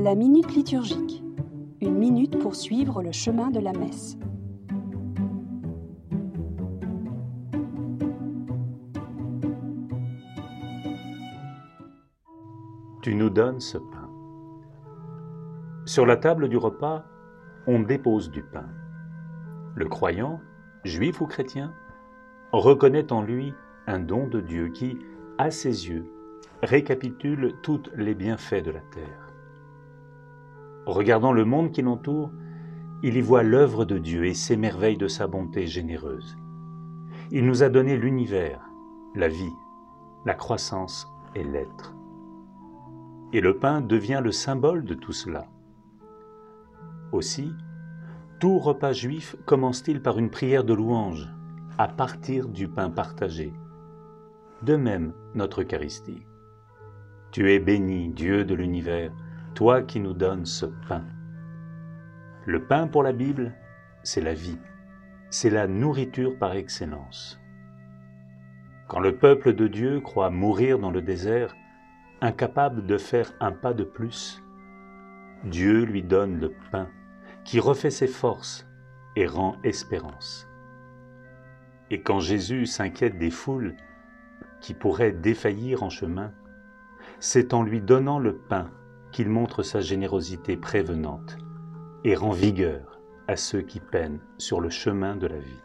La minute liturgique. Une minute pour suivre le chemin de la messe. Tu nous donnes ce pain. Sur la table du repas, on dépose du pain. Le croyant, juif ou chrétien, reconnaît en lui un don de Dieu qui, à ses yeux, récapitule tous les bienfaits de la terre. Regardant le monde qui l'entoure, il y voit l'œuvre de Dieu et s'émerveille de sa bonté généreuse. Il nous a donné l'univers, la vie, la croissance et l'être. Et le pain devient le symbole de tout cela. Aussi, tout repas juif commence-t-il par une prière de louange, à partir du pain partagé. De même, notre Eucharistie. Tu es béni, Dieu de l'univers, toi qui nous donnes ce pain. Le pain pour la Bible, c'est la vie, c'est la nourriture par excellence. Quand le peuple de Dieu croit mourir dans le désert, incapable de faire un pas de plus, Dieu lui donne le pain qui refait ses forces et rend espérance. Et quand Jésus s'inquiète des foules qui pourraient défaillir en chemin, c'est en lui donnant le pain qu'il montre sa générosité prévenante et rend vigueur à ceux qui peinent sur le chemin de la vie.